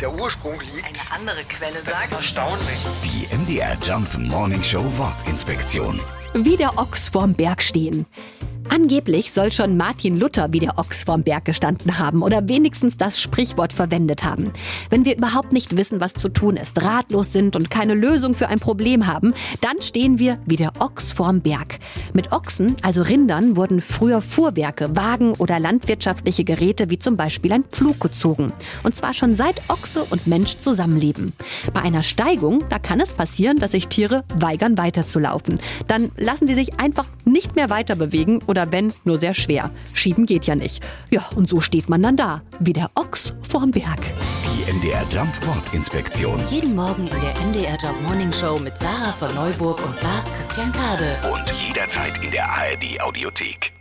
der Ursprung liegt. Eine andere Quelle Das ist sagt. erstaunlich. Die MDR Jump Morning Show Wortinspektion. wie der Ochs vorm Berg stehen. Angeblich soll schon Martin Luther wie der Ochs vorm Berg gestanden haben oder wenigstens das Sprichwort verwendet haben. Wenn wir überhaupt nicht wissen, was zu tun ist, ratlos sind und keine Lösung für ein Problem haben, dann stehen wir wie der Ochs vorm Berg. Mit Ochsen, also Rindern, wurden früher Fuhrwerke, Wagen oder landwirtschaftliche Geräte wie zum Beispiel ein Pflug gezogen. Und zwar schon seit Ochse und Mensch zusammenleben. Bei einer Steigung, da kann es passieren, dass sich Tiere weigern weiterzulaufen. Dann lassen sie sich einfach nicht mehr weiter bewegen oder wenn, nur sehr schwer. Schieben geht ja nicht. Ja, und so steht man dann da, wie der Ochs vorm Berg. Die MDR Jump Wortinspektion. Jeden Morgen in der MDR Job Morning Show mit Sarah von Neuburg und Lars Christian Kade. Und jederzeit in der ARD Audiothek.